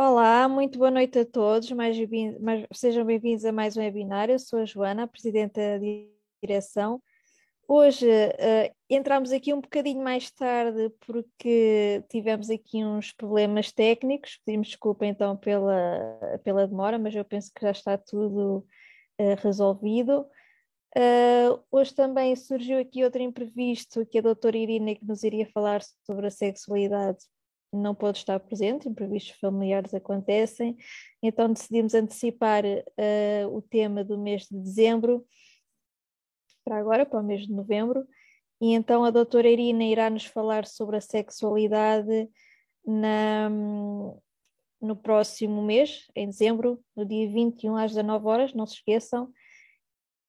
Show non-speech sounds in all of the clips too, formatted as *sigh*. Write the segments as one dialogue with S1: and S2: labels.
S1: Olá, muito boa noite a todos. Mais, mais, sejam bem-vindos a mais um webinar. Eu sou a Joana, a Presidente da Direção. Hoje uh, entramos aqui um bocadinho mais tarde porque tivemos aqui uns problemas técnicos. Pedimos desculpa então pela, pela demora, mas eu penso que já está tudo uh, resolvido. Uh, hoje também surgiu aqui outro imprevisto que a doutora Irina que nos iria falar sobre a sexualidade não pôde estar presente, imprevistos familiares acontecem, então decidimos antecipar uh, o tema do mês de dezembro para agora, para o mês de novembro, e então a doutora Irina irá nos falar sobre a sexualidade na, no próximo mês, em dezembro, no dia 21 às 19 horas, não se esqueçam,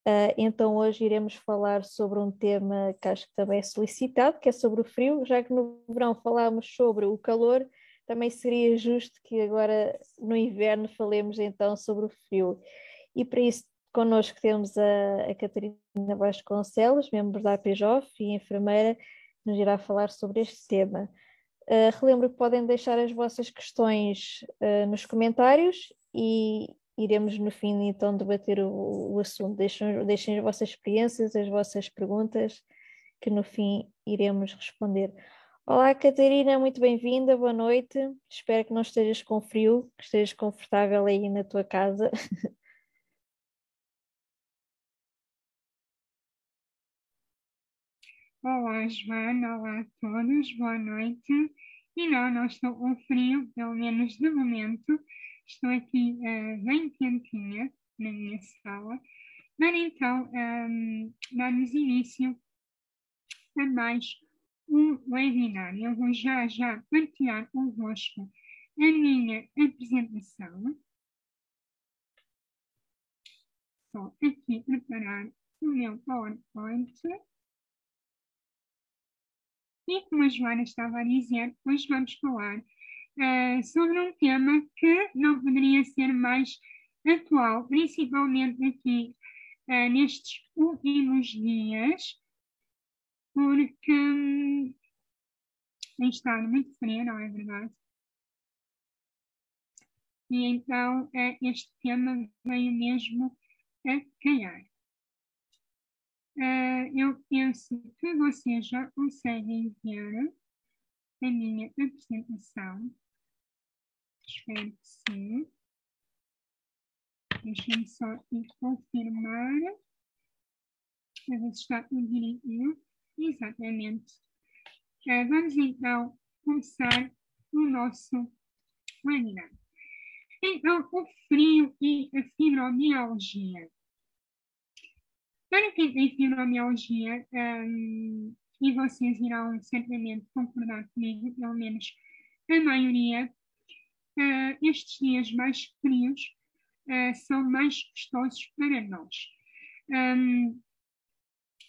S1: Uh, então hoje iremos falar sobre um tema que acho que também é solicitado, que é sobre o frio, já que no verão falámos sobre o calor, também seria justo que agora no inverno falemos então sobre o frio. E para isso connosco temos a, a Catarina Vasconcelos, membro da APJOF e enfermeira, que nos irá falar sobre este tema. Uh, relembro que podem deixar as vossas questões uh, nos comentários e, iremos no fim então debater o, o assunto. Deixem, deixem as vossas experiências, as vossas perguntas, que no fim iremos responder. Olá, Catarina, muito bem-vinda, boa noite. Espero que não estejas com frio, que estejas confortável aí na tua casa. *laughs*
S2: Olá, Joana, olá a todos, boa noite. E não, não estou com frio, pelo menos de momento. Estou aqui uh, bem quentinha na minha sala. Mas então, um, damos início a mais um webinar. Eu vou já já partilhar convosco a minha apresentação. Só aqui preparar o meu PowerPoint. E como a Joana estava a dizer, hoje vamos falar uh, sobre um tema que não poderia ser mais atual, principalmente aqui uh, nestes últimos dias, porque um, tem estado muito frio, não é verdade? E então uh, este tema veio mesmo a calhar. Uh, eu penso que vocês já conseguem ver a minha apresentação. Espero sim. Deixem-me só confirmar. A ver se está tudo direitinho. Exatamente. Uh, vamos então começar o nosso webinar. Então, o frio e a fibromialgia. Para quem tem fibromialgia, um, e vocês irão certamente concordar comigo, pelo menos a maioria, uh, estes dias mais frios uh, são mais custosos para nós. Um,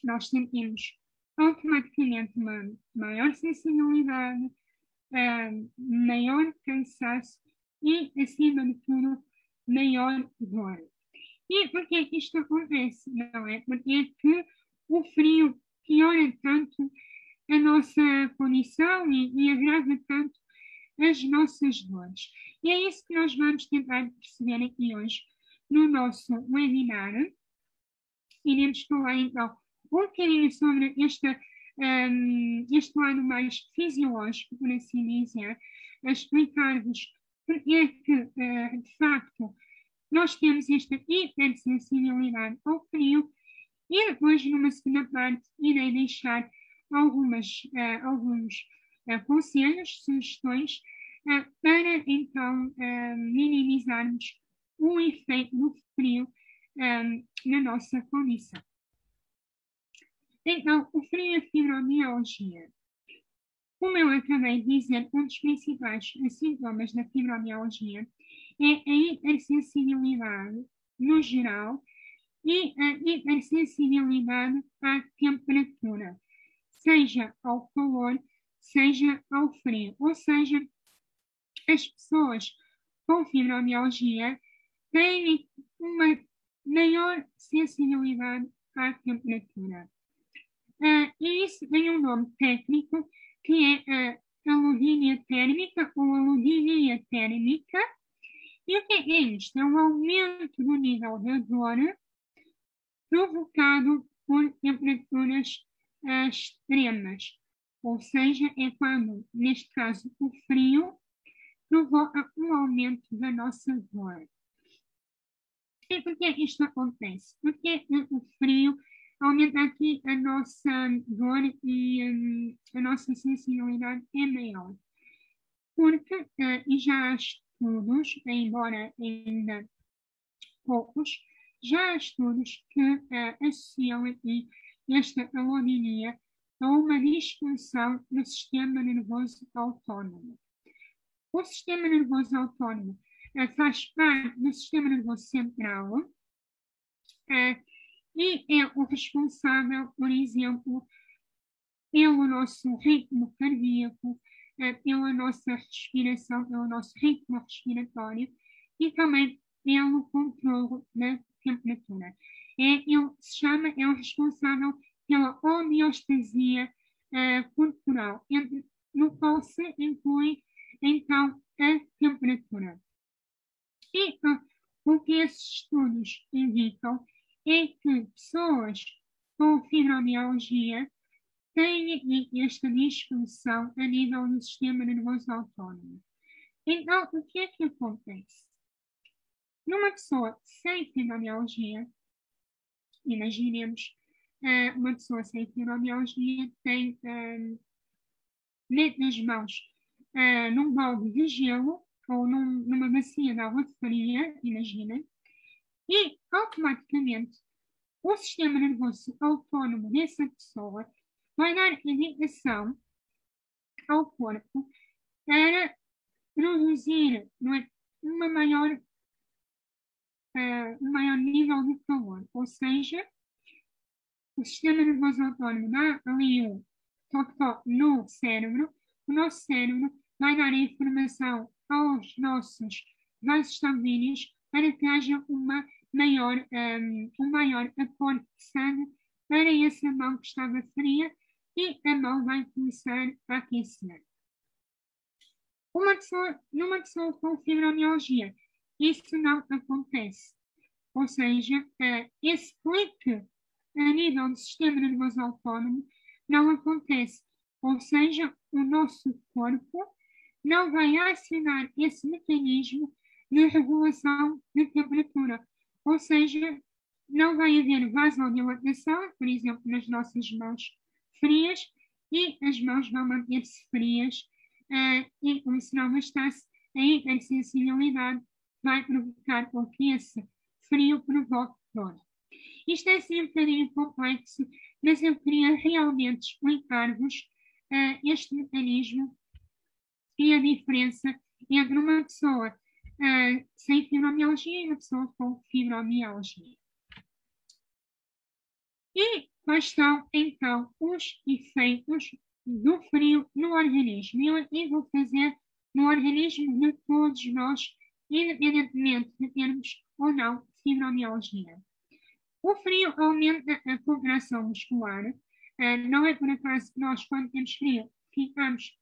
S2: nós sentimos automaticamente uma maior sensibilidade, uh, maior cansaço e, acima de tudo, maior dor. E por que isto acontece? Não é? Porque é que o frio piora tanto a nossa condição e, e agrava tanto as nossas dores. E é isso que nós vamos tentar perceber aqui hoje no nosso webinar. Iremos falar então um bocadinho sobre este, um, este lado mais fisiológico, por assim dizer, explicar-vos porque é que, uh, de facto, nós temos esta hipersensibilidade ao frio e depois, numa segunda parte, irei deixar algumas, uh, alguns conselhos, sugestões uh, para então minimizarmos o efeito do frio um, na nossa condição. Então, o frio e a fibromialgia. Como eu acabei de dizer, um dos principais sintomas da fibromialgia é a hipersensibilidade, no geral, e a hipersensibilidade à temperatura, seja ao calor, seja ao frio. Ou seja, as pessoas com fibromialgia têm uma maior sensibilidade à temperatura. Uh, e isso tem um nome técnico que é a alodínia térmica ou alodinia térmica. E o que é isto? É um aumento do nível da dor provocado por temperaturas uh, extremas. Ou seja, é quando, neste caso, o frio provoca um aumento da nossa dor. E por que isto acontece? Porque o frio aumenta aqui a nossa dor e um, a nossa sensibilidade é maior. Porque, uh, e já há estudos, embora ainda poucos, já há estudos que uh, associam aqui esta alodinia a uma disfunção no sistema nervoso autónomo. O sistema nervoso autónomo uh, faz parte do sistema nervoso central uh, e é o responsável, por exemplo, pelo nosso ritmo cardíaco, uh, pela nossa respiração, pelo nosso ritmo respiratório e também pelo controle da temperatura. É, ele se chama, é o responsável pela homeostasia corporal, entre, no qual se inclui então a temperatura. E uh, o que esses estudos indicam é que pessoas com fibromialgia têm esta disfunção a nível do sistema nervoso autónomo. Então, o que é que acontece? Numa pessoa sem fibromialgia, imaginemos uh, uma pessoa sem fibromialgia tem uh, nas mãos uh, num balde de gelo ou num, numa bacia de água fria, imagina, e automaticamente o sistema nervoso autónomo dessa pessoa vai dar indicação ao corpo para produzir é, uma maior, uh, um maior nível de calor. Ou seja, o sistema nervoso autónomo dá ali um toque-toque no cérebro, o nosso cérebro vai dar a informação aos nossos vasos sanguíneos para que haja uma maior, um, um maior aporte de sangue para essa mão que estava fria e a mão vai começar a aquecer. Uma pessoa, numa pessoa com fibromialgia, isso não acontece. Ou seja, esse clique a nível do sistema nervoso autónomo não acontece. Ou seja, o nosso corpo não vai acionar esse mecanismo de regulação de temperatura. Ou seja, não vai haver vasodilatação, por exemplo, nas nossas mãos frias, e as mãos vão manter-se frias, uh, e como se não bastasse, a hipersensibilidade vai provocar com que esse frio provoque dor. Isto é um bocadinho complexo, mas eu queria realmente explicar-vos uh, este mecanismo e a diferença entre uma pessoa uh, sem fibromialgia e uma pessoa com fibromialgia. E quais são, então, os efeitos do frio no organismo? Eu aqui vou fazer no organismo de todos nós, independentemente de termos ou não fibromialgia. O frio aumenta a contração muscular. Uh, não é por acaso que nós, quando temos frio, ficamos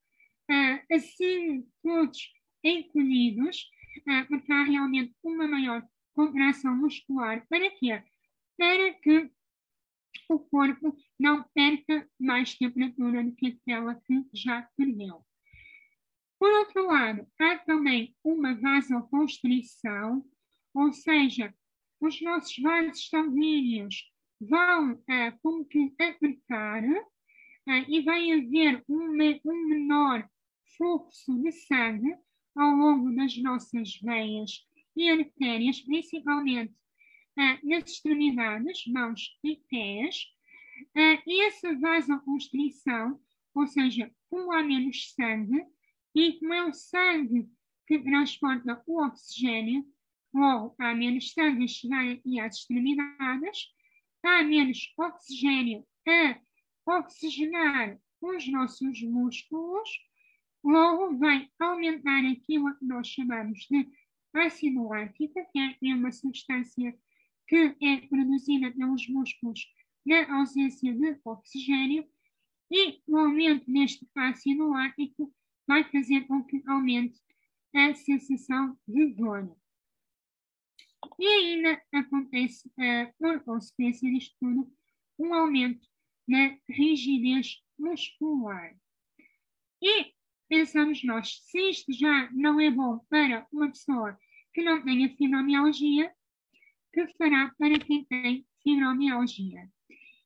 S2: uh, assim todos encolhidos, uh, porque há realmente uma maior contração muscular. Para quê? Para que o corpo não perca mais temperatura do que aquela que já perdeu. Por outro lado, há também uma vasoconstrição, ou seja, os nossos vasos sanguíneos vão uh, como que apertar uh, e vai haver um, um menor fluxo de sangue ao longo das nossas veias e artérias, principalmente nas extremidades, mãos e pés. Uh, e essa vasoconstrição, ou seja, como há menos sangue, e como é o sangue que transporta o oxigênio, ou há menos sangue a chegar aqui às extremidades, há menos oxigênio a oxigenar os nossos músculos, logo vai aumentar aquilo que nós chamamos de ácido lático, que é uma substância que é produzida pelos músculos na ausência de oxigênio, e o aumento deste ácido lático vai fazer com que aumente a sensação de dor. E ainda acontece, uh, por consequência disto tudo, um aumento na rigidez muscular. E pensamos nós, se isto já não é bom para uma pessoa que não tenha fibromialgia, que fará para quem tem fibromialgia?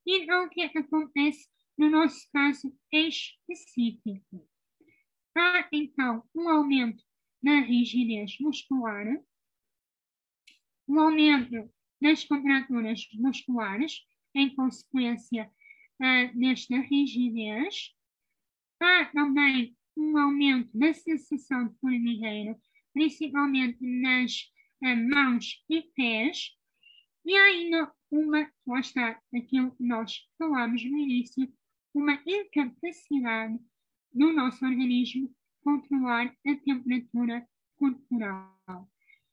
S2: Então, o que é que acontece no nosso caso específico? Há, então, um aumento na rigidez muscular, um aumento nas contraturas musculares, em consequência uh, desta rigidez. Há também um aumento da sensação de formigueiro, principalmente nas uh, mãos e pés. E ainda uma, lá está aquilo que nós falámos no início, uma incapacidade do nosso organismo controlar a temperatura corporal.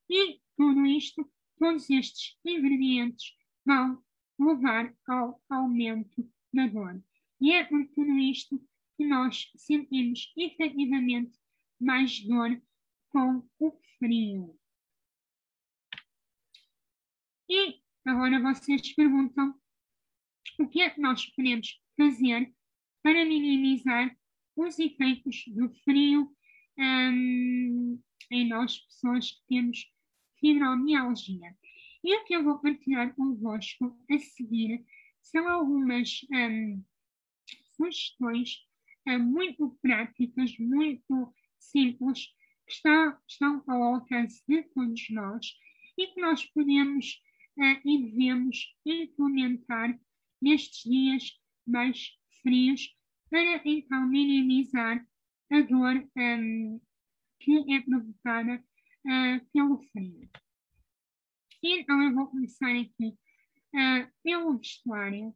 S2: E tudo isto, todos estes ingredientes vão levar ao aumento da dor. E é por tudo isto que nós sentimos efetivamente mais dor com o frio. E agora vocês perguntam o que é que nós podemos fazer para minimizar os efeitos do frio um, em nós, pessoas que temos fibromialgia. E o que eu vou partilhar convosco a seguir são algumas um, sugestões um, muito práticas, muito simples, que estão, estão ao alcance de todos nós e que nós podemos uh, e devemos implementar nestes dias mais frios para então minimizar a dor que é provocada uh, pelo frio. Então eu vou começar aqui uh, pelo vestuário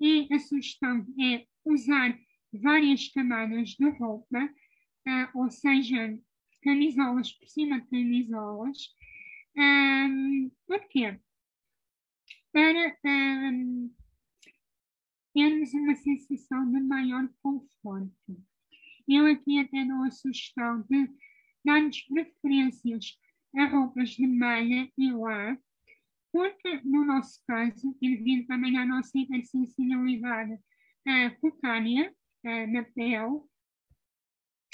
S2: e a sugestão é usar várias camadas de roupa, uh, ou seja, camisolas por cima de camisolas. Um, porquê? Para um, termos uma sensação de maior conforto. Eu aqui até dou a sugestão de dar-nos preferências a roupas de malha e lã, porque no nosso caso, e devido também à nossa hipersensibilidade uh, cutânea uh, na pele,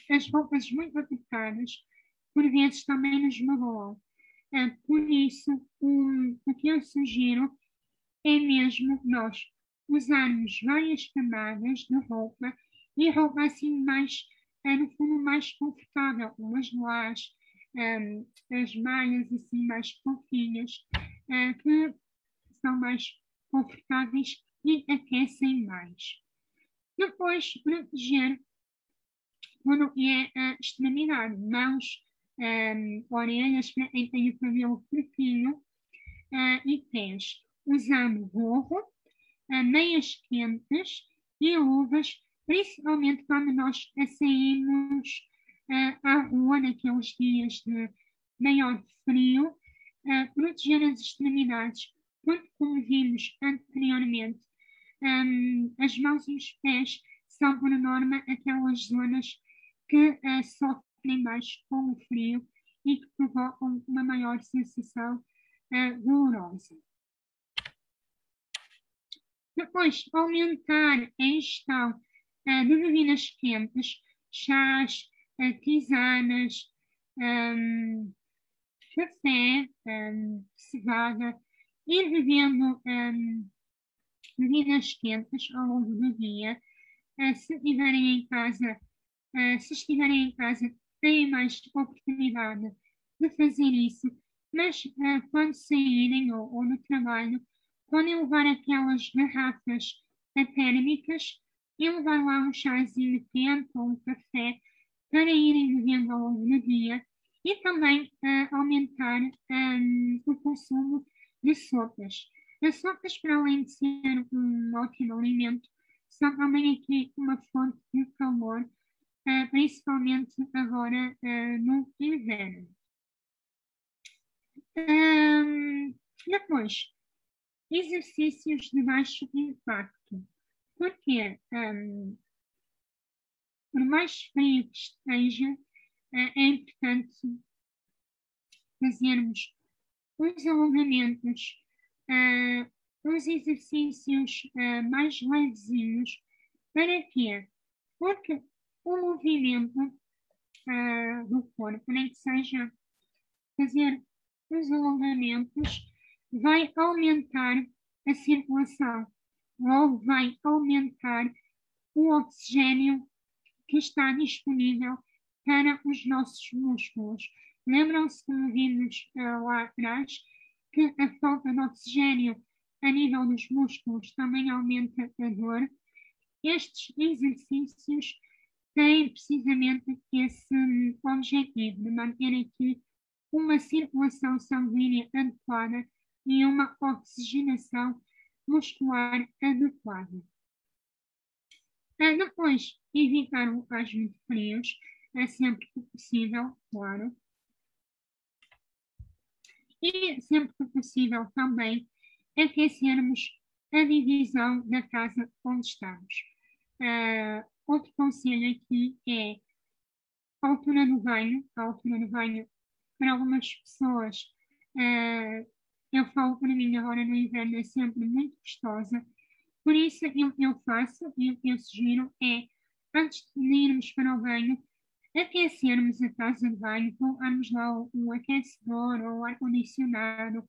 S2: as roupas muito apertadas, por vezes também nos magoam. Uh, por isso, o que eu sugiro é mesmo nós usarmos várias camadas de roupa e roupa assim mais, uh, no fundo, mais confortável, como as lãs, um, as malhas assim mais fofinhas, uh, que são mais confortáveis e aquecem mais. Depois, proteger quando é a extremidade, mãos, um, orelhas, para quem tem o cabelo curtinho uh, e pés, usando gorro, uh, meias quentes e luvas, principalmente quando nós saímos uh, à rua naqueles dias de maior frio, uh, proteger as extremidades, porque, como vimos anteriormente, um, as mãos e os pés são, por norma, aquelas zonas que uh, sofrem mais com o frio e que provocam uma maior sensação uh, dolorosa. Depois, aumentar a ingestão bebidas quentes, chás, uh, tisanas, um, café, um, cevada, ir bebendo um, bebidas quentes ao longo do dia. Uh, se estiverem em casa, uh, se estiverem em casa, têm mais oportunidade de fazer isso, mas uh, quando saírem ou, ou, no trabalho, podem levar aquelas garrafas térmicas levar lá um chazinho quente ou um café para irem bebendo ao longo do dia e também uh, aumentar um, o consumo de sopas. As sopas, para além de ser um ótimo alimento, são também aqui uma fonte de calor, uh, principalmente agora uh, no inverno. Um, depois, exercícios de baixo impacto. Porque um, por mais frio que esteja, uh, é importante fazermos os alongamentos, uh, os exercícios uh, mais levezinhos. Para quê? Porque o movimento uh, do corpo, nem que seja fazer os alongamentos, vai aumentar a circulação ou vai aumentar o oxigênio que está disponível para os nossos músculos. Lembram-se, como vimos uh, lá atrás, que a falta de oxigênio a nível dos músculos também aumenta a dor. Estes exercícios têm precisamente esse objetivo de manter aqui uma circulação sanguínea adequada e uma oxigenação muscular adequada. Depois, evitar locais muito frios, é sempre que possível, claro. E sempre que possível também aquecermos a divisão da casa onde estamos. Uh, outro conselho aqui é a altura do banho. A altura do banho, para algumas pessoas, uh, eu falo para mim agora no inverno, é sempre muito gostosa. Por isso, eu, eu faço, eu, eu sugiro, é, antes de irmos para o banho, aquecermos a casa de banho, colocarmos lá o, o aquecedor ou o ar-condicionado,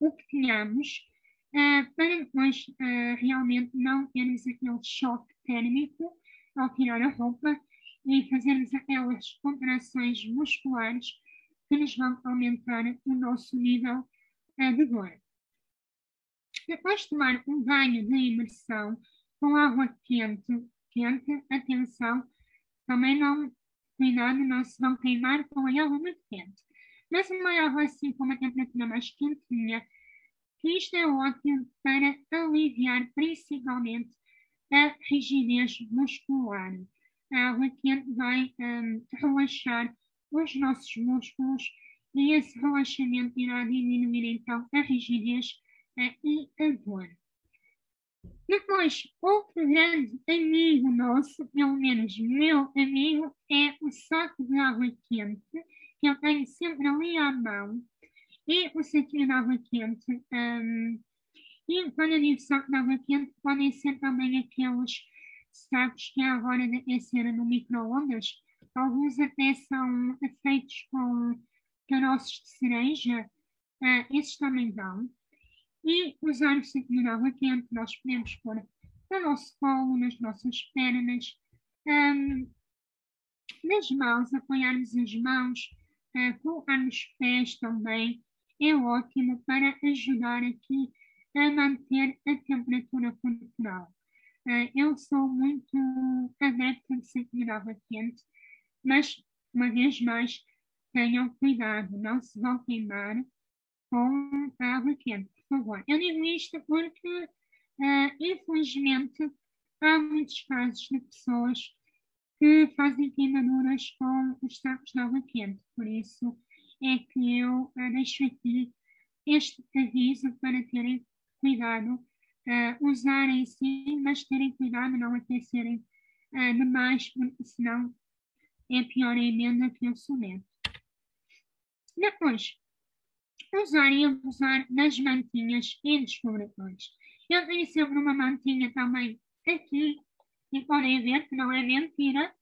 S2: o que tenhamos, uh, para depois uh, realmente não termos aquele choque térmico ao tirar a roupa e fazermos aquelas contrações musculares que nos vão aumentar o nosso nível dor. Depois de tomar um banho de imersão com água quente, quente, atenção, também não, cuidado, não se vão queimar com a água muito quente. Mas uma água assim com uma temperatura mais quentinha, que isto é ótimo para aliviar principalmente a rigidez muscular. A água quente vai um, relaxar os nossos músculos e esse relaxamento irá diminuir então a rigidez e a dor. Depois, outro grande amigo nosso, pelo menos meu amigo, é o saco de água quente, que eu tenho sempre ali à mão, e o saquinho de água quente. Um, e quando eu digo saco de água quente, podem ser também aqueles sacos que agora de aquecer no micro-ondas. Alguns até são feitos com caroços de cereja, uh, esses também dão e usar o saquinho de água quente, nós podemos pôr no nosso colo, nas nossas pernas, um, nas mãos, apoiarmos as mãos, uh, colocar nos pés também, é ótimo para ajudar aqui a manter a temperatura corporal. Uh, eu sou muito adepta de saquinho de água quente, mas, uma vez mais, tenham cuidado, não se vão queimar com água quente favor. Eu digo isto porque, uh, infelizmente, há muitos casos de pessoas que fazem queimaduras com os sacos de água quente. Por isso é que eu uh, deixo aqui este aviso para terem cuidado, uh, usarem sim, mas terem cuidado, não aquecerem uh, demais, porque senão é pior a emenda que o soneto. Depois, usar e abusar das mantinhas e dos cobertores. Eu tenho sempre uma mantinha também aqui, e podem ver que não é mentira,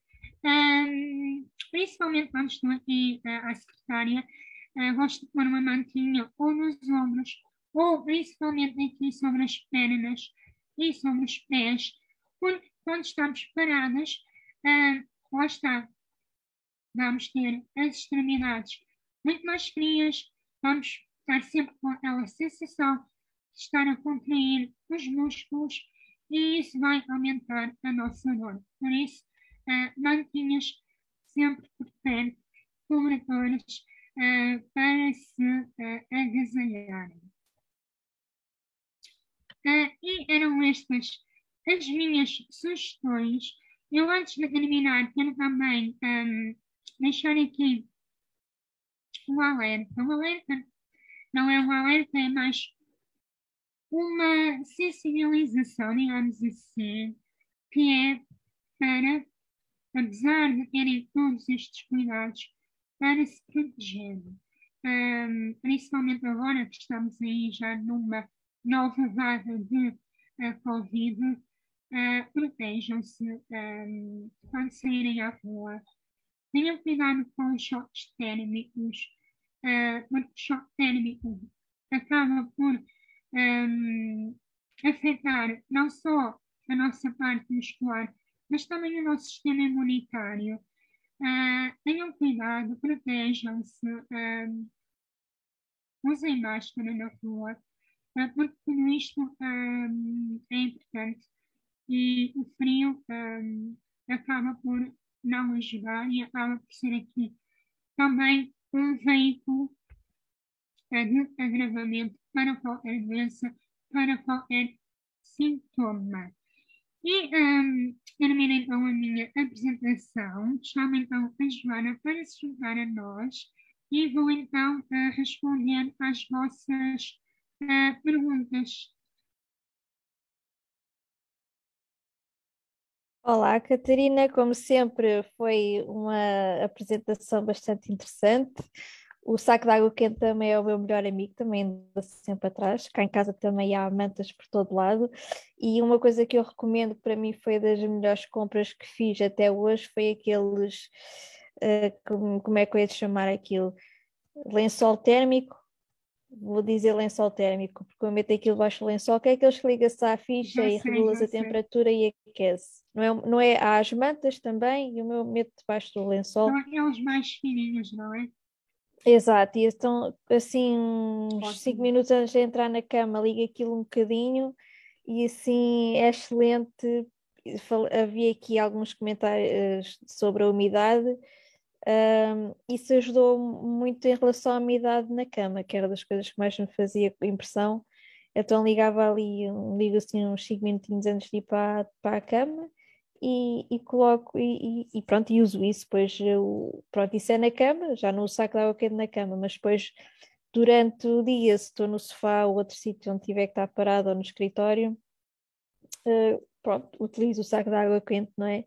S2: um, principalmente quando estou aqui uh, à secretária, uh, gosto de pôr uma mantinha ou nos ombros, ou principalmente aqui sobre as pernas e sobre os pés, porque quando estamos paradas, uh, lá está, vamos ter as extremidades muito mais frias, vamos estar sempre com aquela sensação de estar a contrair os músculos e isso vai aumentar a nossa dor. Por isso, uh, mantinhas sempre por perto, cobertores, uh, para se uh, agasalharem. Uh, e eram estas as minhas sugestões. Eu, antes de terminar, quero também um, deixar aqui um alerta. Um alerta não é um alerta, é mais uma sensibilização, digamos assim, que é para apesar de terem todos estes cuidados para se proteger, um, principalmente agora que estamos aí já numa nova vaga de uh, Covid, uh, protejam-se um, quando saírem à rua. Tenham cuidado com os choques térmicos, uh, choque térmico acaba por um, afetar não só a nossa parte muscular, mas também o nosso sistema imunitário. Uh, tenham cuidado, protejam-se, uh, usem máscara na rua, uh, porque tudo isto um, é importante e o frio um, acaba por não ajudar e acaba por ser aqui também um veículo de agravamento para qualquer doença, para qualquer sintoma. E um, termino então a minha apresentação. Chamo então a Joana para se juntar a nós e vou então uh, responder às vossas uh, perguntas.
S1: Olá, Catarina. Como sempre, foi uma apresentação bastante interessante. O saco de água quente também é o meu melhor amigo, também anda sempre atrás. Cá em casa também há mantas por todo lado. E uma coisa que eu recomendo, para mim foi das melhores compras que fiz até hoje, foi aqueles. Uh, como, como é que eu ia chamar aquilo? Lençol térmico. Vou dizer lençol térmico, porque eu meto aquilo baixo do lençol, que é aqueles que liga-se à ficha já e regulas a temperatura e aquece. Não é, não é às mantas também, e o meu meto debaixo do lençol.
S2: São aqueles mais fininhos, não é?
S1: Exato, e então assim uns 5 minutos antes de entrar na cama liga aquilo um bocadinho e assim é excelente. Havia aqui alguns comentários sobre a umidade. Um, isso ajudou muito em relação à umidade na cama, que era das coisas que mais me fazia impressão. Então ligava ali, ligo assim uns 5 minutinhos antes de ir para, para a cama e, e coloco e, e, pronto, e uso isso, depois eu, pronto, isso é na cama, já no saco de água quente na cama, mas depois durante o dia, se estou no sofá ou outro sítio onde tiver que estar parado ou no escritório, uh, pronto, utilizo o saco de água quente, não é?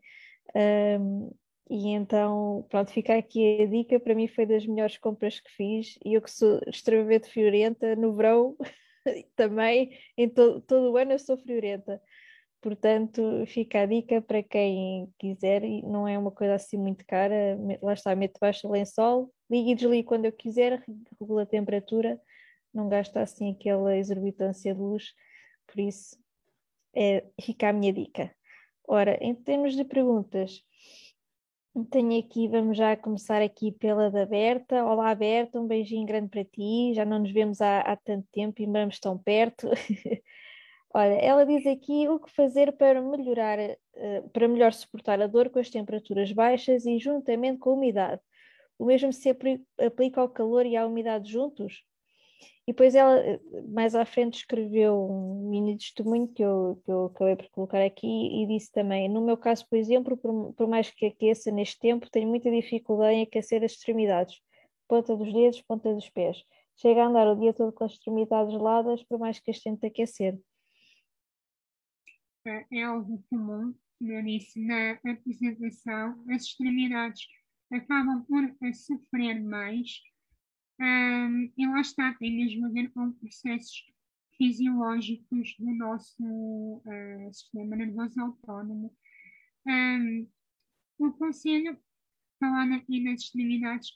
S1: Um, e então, pronto, fica aqui a dica, para mim foi das melhores compras que fiz, e eu que sou extremamente friorenta, no verão *laughs* também, em to todo o ano eu sou friorenta, Portanto, fica a dica para quem quiser, e não é uma coisa assim muito cara, lá está, mete baixo lençol, liga e desliga quando eu quiser, regula a temperatura, não gasta assim aquela exorbitância de luz, por isso é, fica a minha dica. Ora, em termos de perguntas, tenho aqui, vamos já começar aqui pela da Berta. Olá Berta, um beijinho grande para ti, já não nos vemos há, há tanto tempo e vamos tão perto. *laughs* Olha, ela diz aqui o que fazer para melhorar, uh, para melhor suportar a dor com as temperaturas baixas e juntamente com a umidade. O mesmo se aplica ao calor e à umidade juntos? E depois ela, mais à frente, escreveu um mini testemunho que eu, que eu acabei por colocar aqui e disse também: No meu caso, por exemplo, por, por mais que aqueça neste tempo, tenho muita dificuldade em aquecer as extremidades, ponta dos dedos, ponta dos pés. Chega a andar o dia todo com as extremidades geladas, por mais que as tente aquecer
S2: é algo comum, disse na apresentação, as extremidades acabam por sofrer mais um, e lá está, tem mesmo a ver com processos fisiológicos do nosso uh, sistema nervoso autónomo. Um, o conselho, falando aqui nas extremidades,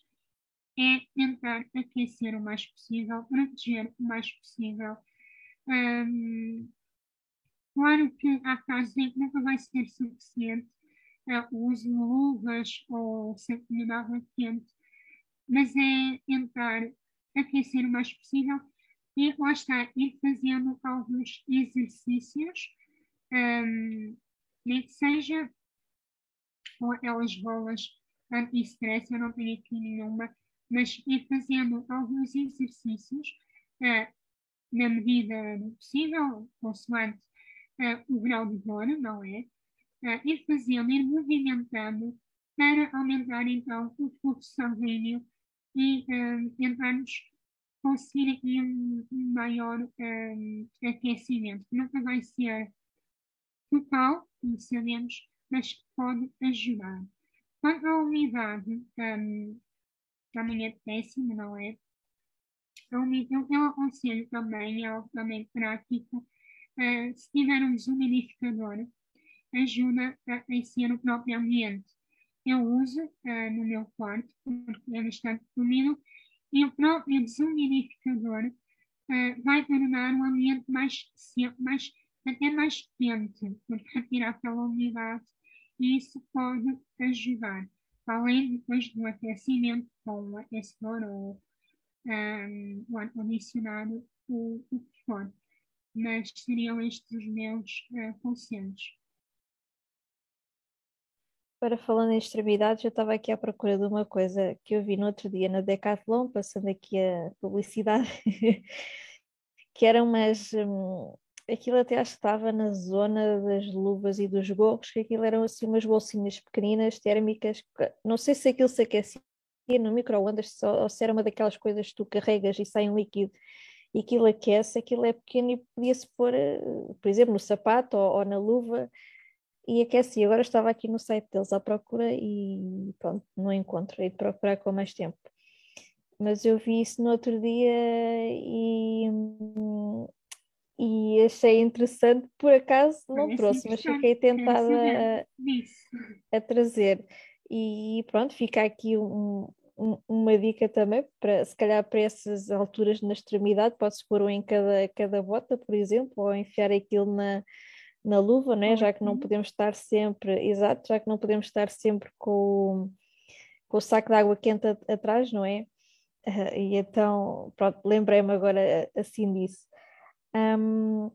S2: é tentar aquecer o mais possível, proteger o mais possível. Um, Claro que há casos em que nunca vai ser suficiente uh, o uso de luvas ou sempre de água quente, mas é tentar aquecer o mais possível e lá está, ir fazendo alguns exercícios, um, nem que seja com aquelas bolas anti-stress, eu não tenho aqui nenhuma, mas ir fazendo alguns exercícios uh, na medida do possível, consoante uh, o grau de dor, não é? Uh, ir fazendo, ir movimentando para aumentar então o fluxo sanguíneo e uh, tentarmos conseguir aqui um, um maior um, aquecimento. Nunca vai ser total, como sabemos, mas pode ajudar. Quanto à umidade, um, também é péssima, não é? A umidade, eu aconselho também, é algo também prático, uh, se tiver um desumidificador, ajuda a aquecer o próprio ambiente. Eu uso uh, no meu quarto, porque é bastante úmido, e o próprio desumidificador uh, vai tornar o ambiente mais, mais, até mais quente, porque retira aquela umidade, e isso pode ajudar. Além depois do aquecimento com o aquecedor ou um, o ar-condicionado, o, o que for. Mas seriam estes os meus uh, conselhos.
S1: Para falando em extremidades, eu estava aqui à procura de uma coisa que eu vi no outro dia na Decathlon, passando aqui a publicidade, *laughs* que eram umas. Hum, aquilo até estava na zona das luvas e dos gorros, que aquilo eram assim umas bolsinhas pequeninas, térmicas, não sei se aquilo se aquecia no micro-ondas ou se era uma daquelas coisas que tu carregas e sai um líquido e aquilo aquece, aquilo é pequeno e podia-se pôr, eh, por exemplo, no sapato ou, ou na luva e aqueci. Agora estava aqui no site deles à procura e pronto, não encontro, hei de procurar com mais tempo. Mas eu vi isso no outro dia e, e achei interessante, por acaso não trouxe, mas fiquei tentada a, a, trazer. E pronto, fica aqui um, um, uma dica também, para, se calhar para essas alturas na extremidade, pode-se pôr um em cada, cada bota, por exemplo, ou enfiar aquilo na, na luva, né? já que não podemos estar sempre, exato, já que não podemos estar sempre com, com o saco de água quente atrás, não é? Uh, e então, pronto, lembrei-me agora assim disso. Um,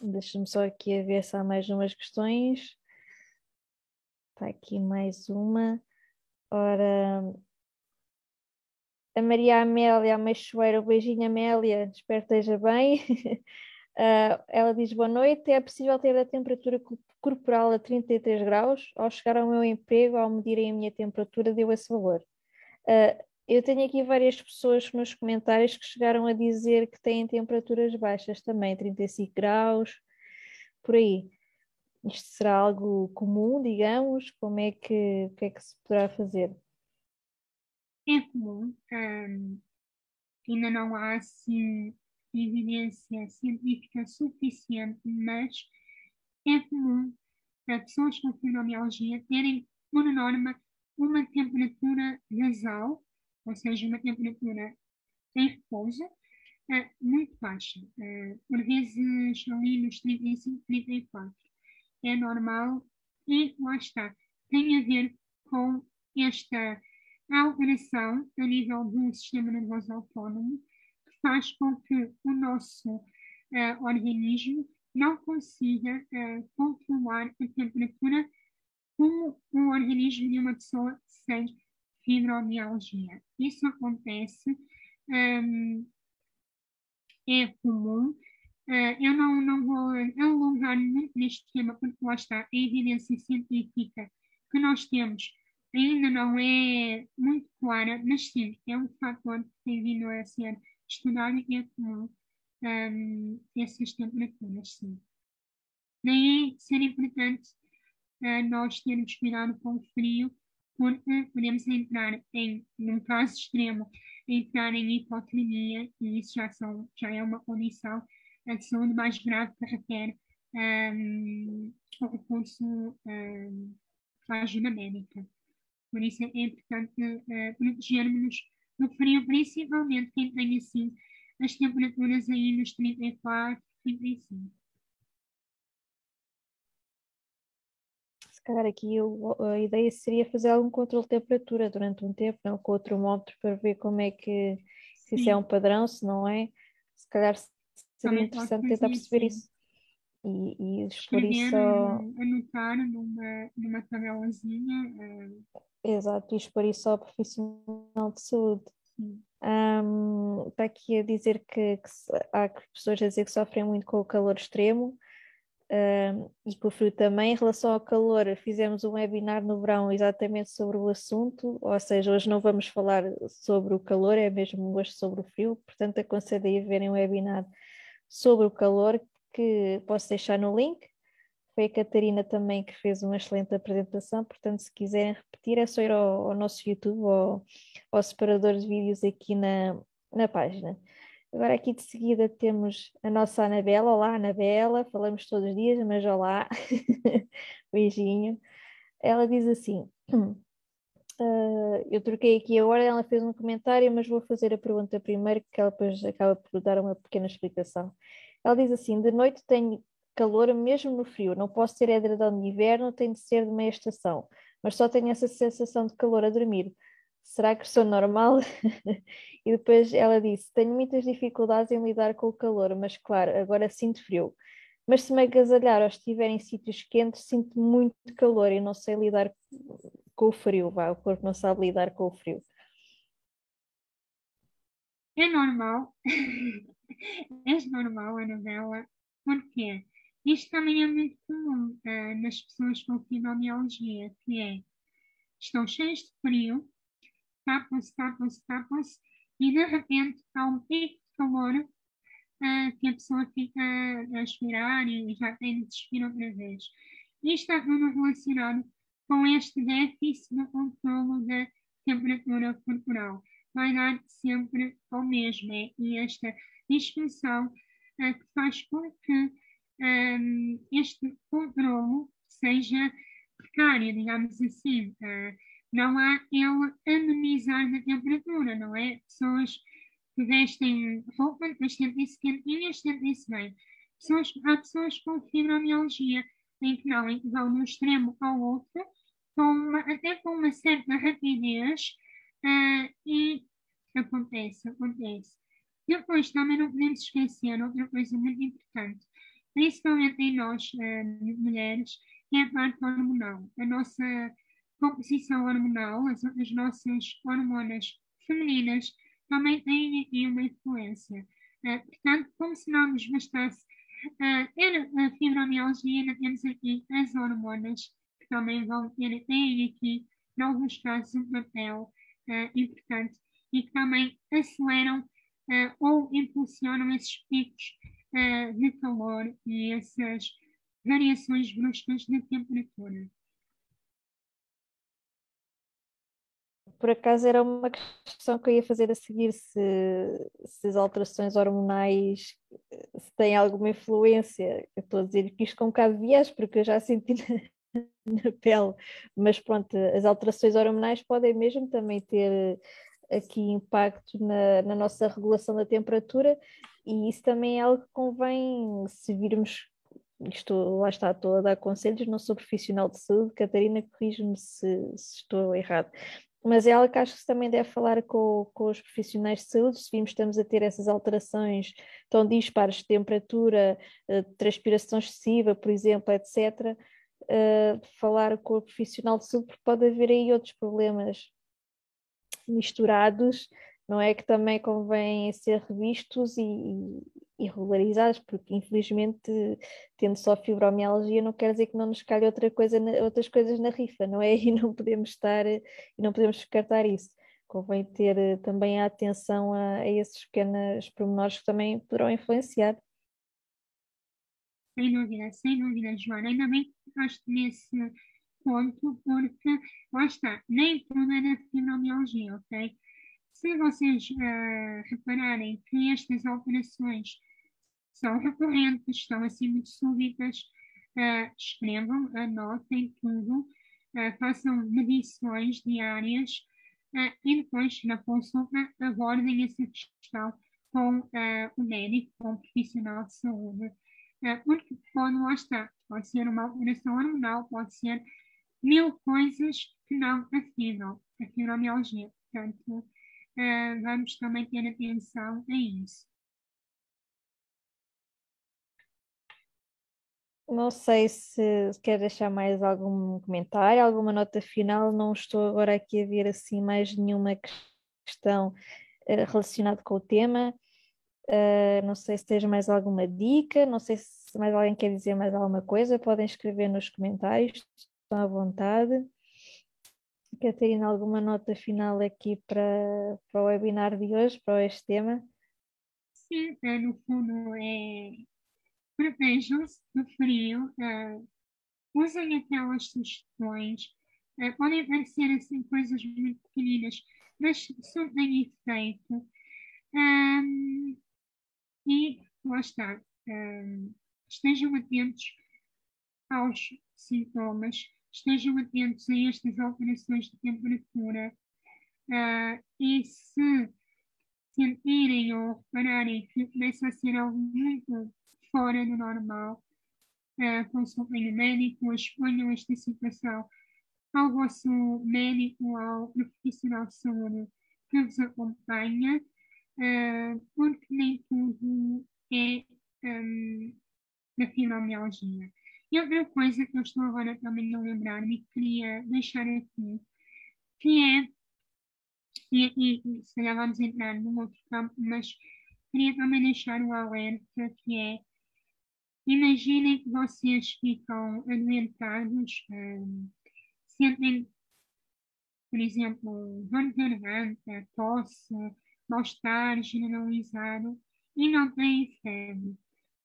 S1: Deixa-me só aqui a ver se há mais umas questões. Está aqui mais uma. Ora, a Maria Amélia Meixoeira, um beijinho Amélia, espero que esteja bem. *laughs* Uh, ela diz: Boa noite. É possível ter a temperatura corporal a 33 graus? Ao chegar ao meu emprego, ao medirem a minha temperatura, deu esse valor. Uh, eu tenho aqui várias pessoas nos comentários que chegaram a dizer que têm temperaturas baixas também, 35 graus, por aí. Isto será algo comum, digamos? Como é que, que é que se poderá fazer?
S2: É comum. Um, ainda não há assim evidência científica suficiente, mas é comum para pessoas com fibromialgia terem, por norma, uma temperatura basal, ou seja, uma temperatura em repouso, uh, muito baixa, uh, por vezes ali nos 35, 34. É normal e lá está. Tem a ver com esta alteração a nível do sistema nervoso autónomo faz com que o nosso uh, organismo não consiga uh, controlar a temperatura como o organismo de uma pessoa sem fibromialgia. Isso acontece, um, é comum. Uh, eu não, não vou alongar muito neste tema, porque lá está a evidência científica que nós temos ainda não é muito clara, mas sim, é um fator que tem vindo a ser estudar é comum um, essas temperaturas, sim. Nem é ser importante uh, nós termos cuidado com o frio, porque podemos entrar em, num caso extremo, entrar em hipotermia, e isso já, são, já é uma condição de saúde mais grave que requer um, o recurso um, à ajuda médica. Por isso é importante uh, protegermos no frio, principalmente quem tem assim as temperaturas aí nos 34, 35.
S1: Se calhar aqui eu, a ideia seria fazer algum controle de temperatura durante um tempo, não com o termómetro, para ver como é que, se isso é um padrão, se não é. Se calhar seria interessante tentar perceber isso. E, e expor isso.
S2: Anotar numa, numa tabelazinha. Uh
S1: Exato, e expor isso ao profissional de saúde. Um, está aqui a dizer que, que, há pessoas a dizer que sofrem muito com o calor extremo um, e com o frio também. Em relação ao calor, fizemos um webinar no verão exatamente sobre o assunto, ou seja, hoje não vamos falar sobre o calor, é mesmo hoje sobre o frio, portanto aconselho a verem um webinar sobre o calor que posso deixar no link Foi a Catarina também que fez uma excelente apresentação, portanto, se quiserem repetir, é só ir ao, ao nosso YouTube ou ao separador de vídeos aqui na, na página. Agora aqui de seguida temos a nossa Anabela. Olá, Anabela, falamos todos os dias, mas olá, *laughs* beijinho. Ela diz assim: Uh, *clears throat* eu troquei aqui agora, ela fez um comentário, mas vou fazer a pergunta primeiro, que ela depois acaba por dar uma pequena explicação. Ela diz assim: de noite tenho calor mesmo no frio, não posso ter edredom de inverno, tem de ser de meia estação, mas só tenho essa sensação de calor a dormir. Será que sou normal? *laughs* e depois ela disse: Tenho muitas dificuldades em lidar com o calor, mas claro, agora sinto frio. Mas se me agasalhar ou estiver em sítios quentes, sinto muito calor e não sei lidar com o frio, vá, o corpo não sabe lidar com o frio.
S2: É normal, *laughs* é normal, Anabela, porque isto também é muito comum uh, nas pessoas com fibromialgia, que é, estão cheios de frio, tapam-se, tapam-se, tapam-se, e de repente há um pico de calor uh, que a pessoa fica a aspirar e já tem de desespero outra vez. Isto está tudo relacionado com este déficit no controle da temperatura corporal. Vai dar sempre ao mesmo, é? e esta disfunção uh, que faz com que um, ehm, este controle seja precário, digamos assim. Uh, não há ele amenizar da temperatura, não é? Pessoas que vestem roupa, vestem-se quentinhas, sentem-se bem. Pessoas, há pessoas com fibromialgia em que não, em que vão de um extremo ao outro com uma, até com uma certa rapidez uh, e acontece, acontece. Depois também não podemos esquecer outra coisa muito importante, principalmente em nós, uh, mulheres, é a parte hormonal. A nossa composição hormonal, as, as nossas hormonas femininas, também têm aqui uma influência. Uh, portanto, como se não nos bastasse uh, a fibromialgia, ainda temos aqui as hormonas também vão ter, têm aqui, em alguns casos, um papel uh, importante e que também aceleram uh, ou impulsionam esses picos uh, de calor e essas variações bruscas de temperatura.
S1: Por acaso era uma questão que eu ia fazer a seguir se, se as alterações hormonais têm alguma influência. Eu estou a dizer que isto com um bocado de viés, porque eu já *laughs* senti na pele, mas pronto, as alterações hormonais podem mesmo também ter aqui impacto na, na nossa regulação da temperatura e isso também é algo que convém se virmos isto lá está, estou a dar conselhos, não sou profissional de saúde, Catarina, corrige-me se, se, estou errado. Mas é algo que acho que também deve falar com, com os profissionais de saúde, se vimos estamos a ter essas alterações tão dispares de temperatura, de transpiração excessiva, por exemplo, etc., uh, falar com o profissional de saúde, porque pode haver aí outros problemas misturados, não é? Que também convém ser revistos e, e regularizados, porque infelizmente, tendo só fibromialgia, não quer dizer que não nos calhe outra coisa, outras coisas na rifa, não é? *laughs* E não podemos estar, e não podemos descartar isso. Convém ter eh, também a atenção a, a esses pequenos pormenores que também poderão influenciar.
S2: Sem dúvida, sem dúvida, Joana. Ainda bem que tocaste nesse porque lá está, nem tudo é da fibromialgia, ok? Se vocês uh, repararem que estas alterações são recorrentes, estão assim muito súbitas, uh, escrevam, anotem tudo, uh, façam medições diárias e depois, na consulta, abordem essa questão com o médico, com o profissional de saúde porque pode, lá está, pode ser uma alteração hormonal, pode ser mil coisas que não afetam a fibromialgia. Portanto, uh, vamos também ter atenção a isso.
S1: Não sei se quer deixar mais algum comentário, alguma nota final. Não estou agora aqui a ver assim mais nenhuma questão uh, relacionada com o tema. Uh, não sei se tens mais alguma dica, não sei se mais alguém quer dizer mais alguma coisa, podem escrever nos comentários, à vontade. Catarina, alguma nota final aqui para, para o webinar de hoje, para este tema?
S2: Sim, é, no fundo é protejam-se do frio, uh, usem aquelas sugestões. Podem parecer assim coisas muito pequeninas, mas surtem efeito. Um, e lá está. Estejam atentos aos sintomas, estejam atentos a estas alterações de temperatura uh, e se sentirem ou repararem que começa a ser algo muito fora do normal, uh, consultem o médico, exponham esta situação ao vosso médico, ao profissional de saúde que vos acompanha, uh, porque nem tudo é um, da fibromialgia. E outra coisa que eu estou agora também a lembrar-me e queria deixar aqui, que é, e, e se calhar vamos entrar num outro campo, mas queria também deixar o alerta que é, imaginem que vocês ficam adoentados, um, sentem, por exemplo, dor de garganta, tosse, mal-estar generalizado e não têm febre.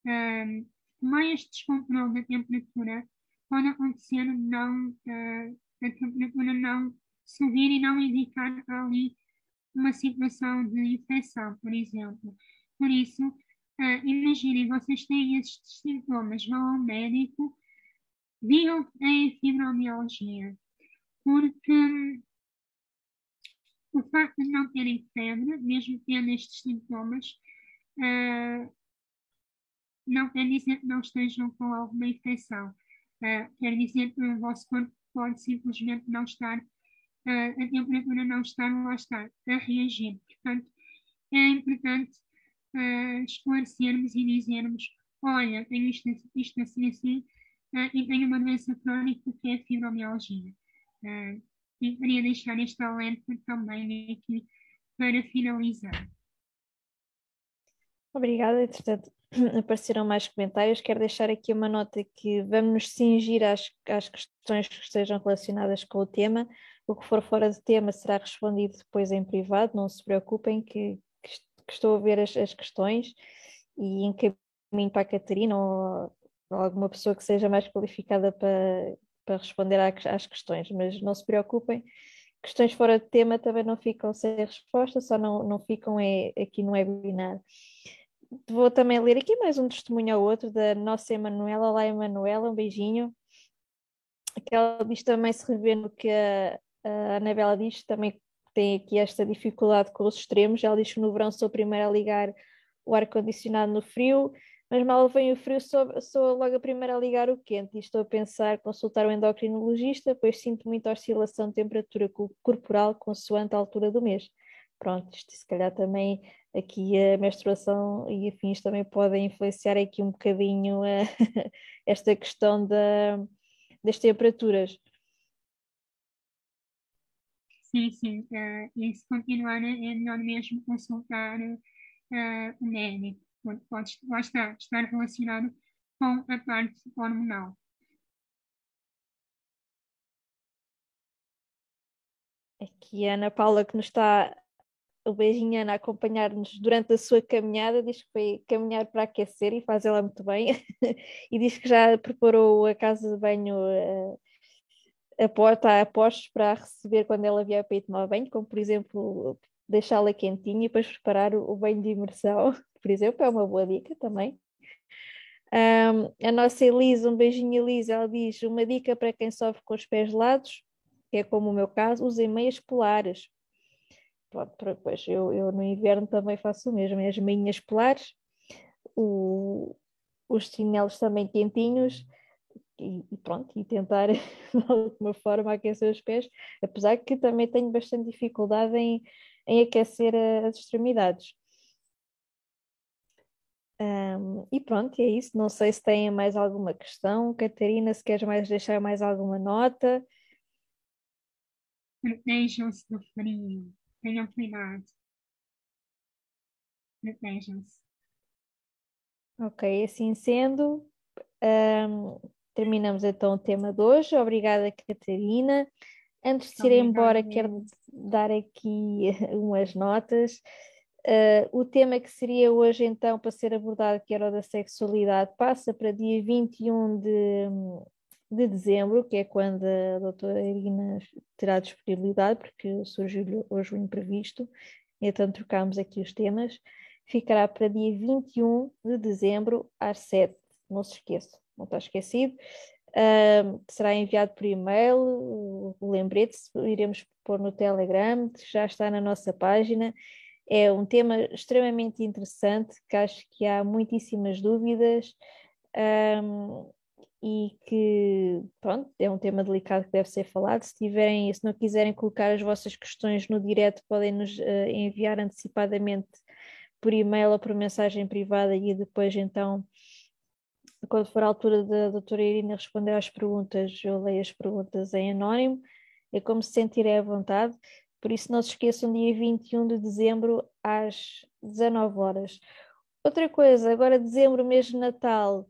S2: Um, mais descontrole da temperatura pode acontecer não, uh, a temperatura não subir e não indicar ali uma situação de infecção, por exemplo. Por isso, uh, imaginem, vocês têm estes sintomas, vão ao médico, digam que têm fibromialgia, porque um, o facto de não terem febre, mesmo tendo estes sintomas, uh, não quer dizer que não estejam com alguma infecção. Uh, quer dizer que o vosso corpo pode simplesmente não estar, uh, a temperatura não estar lá está, a reagir. Portanto, é importante uh, esclarecermos e dizermos, olha, tenho isto, isto assim, assim, e tenho uma doença crónica que é a fibromialgia. e queria deixar este alerta também aqui para finalizar.
S1: Obrigada, entretanto, *clears throat* apareceram mais comentários. Quero deixar aqui uma nota que vamos nos cingir às, às questões que estejam relacionadas com o tema. O que for fora do tema será respondido depois em privado, não se preocupem que, que estou a ver as, as questões e encaminho para a Catarina ou, ou, alguma pessoa que seja mais qualificada para, para responder às questões, mas não se preocupem, questões fora de tema também não ficam sem resposta, só não, não ficam é, aqui no webinar. Vou também ler aqui mais um testemunho ao outro da nossa Emanuela. Olá, Emanuela, um beijinho. Que ela diz também se revê no que a, a Anabela diz, também tem aqui esta dificuldade com os extremos. Ela diz que no verão sou a primeira a ligar o ar-condicionado no frio, mas mal vem o frio, sou, sou logo a primeira a ligar o quente. E estou a pensar consultar o endocrinologista, pois sinto muita oscilação de temperatura corporal consoante a altura do mês. Pronto, isto se calhar também aqui a menstruação e afins também podem influenciar aqui um bocadinho a, *laughs* esta questão da, das temperaturas.
S2: Sim, sim. Uh, e se continuar, é melhor mesmo consultar uh, o médico, porque pode lá está, estar relacionado com a parte hormonal.
S1: Aqui a Ana Paula que nos está o beijinho Ana a acompanhar-nos durante a sua caminhada, diz que foi caminhar para aquecer e faz ela muito bem, *laughs* e diz que já preparou a casa de banho a, a porta a postos para receber quando ela vier para ir tomar banho, como por exemplo deixá-la quentinha e depois preparar o, o banho de imersão, *laughs* por exemplo, é uma boa dica também. Um, a nossa Elisa, um beijinho Elisa, ela diz uma dica para quem sofre com os pés gelados, que é como o meu caso, usem meias polares pois eu, eu no inverno também faço o mesmo, as meinhas polares, o, os chinelos também quentinhos e, e, pronto, e tentar *laughs* de alguma forma aquecer os pés, apesar que também tenho bastante dificuldade em, em aquecer as extremidades. Um, e pronto, é isso. Não sei se têm mais alguma questão. Catarina, se queres mais deixar mais alguma nota.
S2: Protejam-se do frio. Tenham cuidado. Protejam-se.
S1: Ok, assim sendo, um, terminamos então o tema de hoje. Obrigada, Catarina. Antes de ir embora, quero dar aqui *laughs* umas notas. Uh, o tema que seria hoje, então, para ser abordado, que era o da sexualidade, passa para dia 21 de, de dezembro, que é quando a doutora Irina terá disponibilidade, porque surgiu hoje o imprevisto, então trocámos aqui os temas, ficará para dia 21 de dezembro às 7, não se esqueça, não está esquecido. Uh, será enviado por e-mail, o lembrete iremos pôr no Telegram, já está na nossa página. É um tema extremamente interessante, que acho que há muitíssimas dúvidas um, e que, pronto, é um tema delicado que deve ser falado. Se tiverem, se não quiserem colocar as vossas questões no direto, podem nos uh, enviar antecipadamente por e-mail ou por mensagem privada e depois então quando for a altura da doutora Irina responder às perguntas, eu leio as perguntas em anónimo, é como se sentirem à vontade. Por isso, não se esqueçam, dia 21 de dezembro, às 19 horas. Outra coisa, agora dezembro, mês de Natal,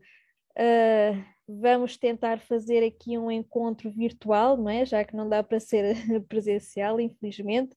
S1: uh, vamos tentar fazer aqui um encontro virtual, não é? Já que não dá para ser *laughs* presencial, infelizmente.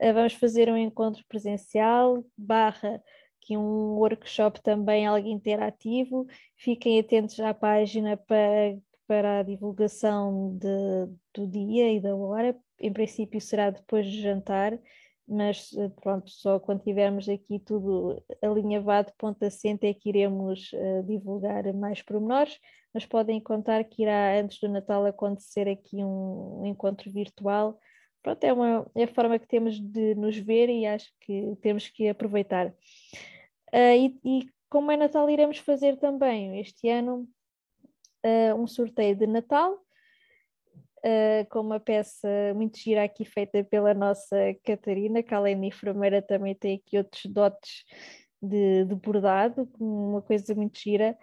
S1: Uh, vamos fazer um encontro presencial, barra aqui um workshop também algo interativo. Fiquem atentos à página para, para a divulgação de, do dia e da hora. Em princípio será depois de jantar, mas eh, pronto, só quando tivermos aqui tudo alinhavado, ponto assente, é que iremos uh, divulgar mais pormenores, mas podem contar que irá antes do Natal acontecer aqui um, um encontro virtual. Pronto, é, uma, é a forma que temos de nos ver e acho que temos que aproveitar. Uh, e, e, como é Natal, iremos fazer também este ano uh, um sorteio de Natal, uh, com uma peça muito gira aqui feita pela nossa Catarina, que além de enfermeira também tem aqui outros dotes de, de bordado, uma coisa muito gira.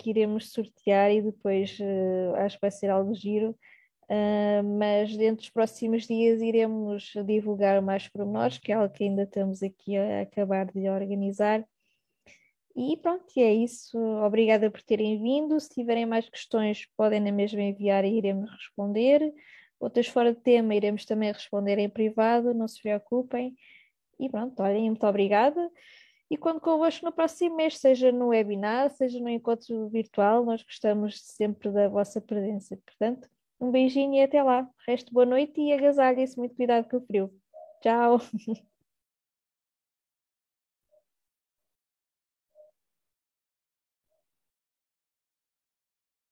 S1: que iremos sortear e depois acho que vai ser algo giro. Uh, mas dentro dos próximos dias iremos divulgar mais pormenores, que é algo que ainda estamos aqui a acabar de organizar. E pronto, e é isso. Obrigada por terem vindo. Se tiverem mais questões, podem na mesma enviar e iremos responder. Outras fora de tema, iremos também responder em privado, não se preocupem. E pronto, olhem, muito obrigada. E quando convosco no próximo mês, seja no webinar, seja no encontro virtual, nós gostamos sempre da vossa presença. Portanto, um beijinho e até lá. Resto boa noite e agasalhem-se muito cuidado com o frio. Tchau! *laughs*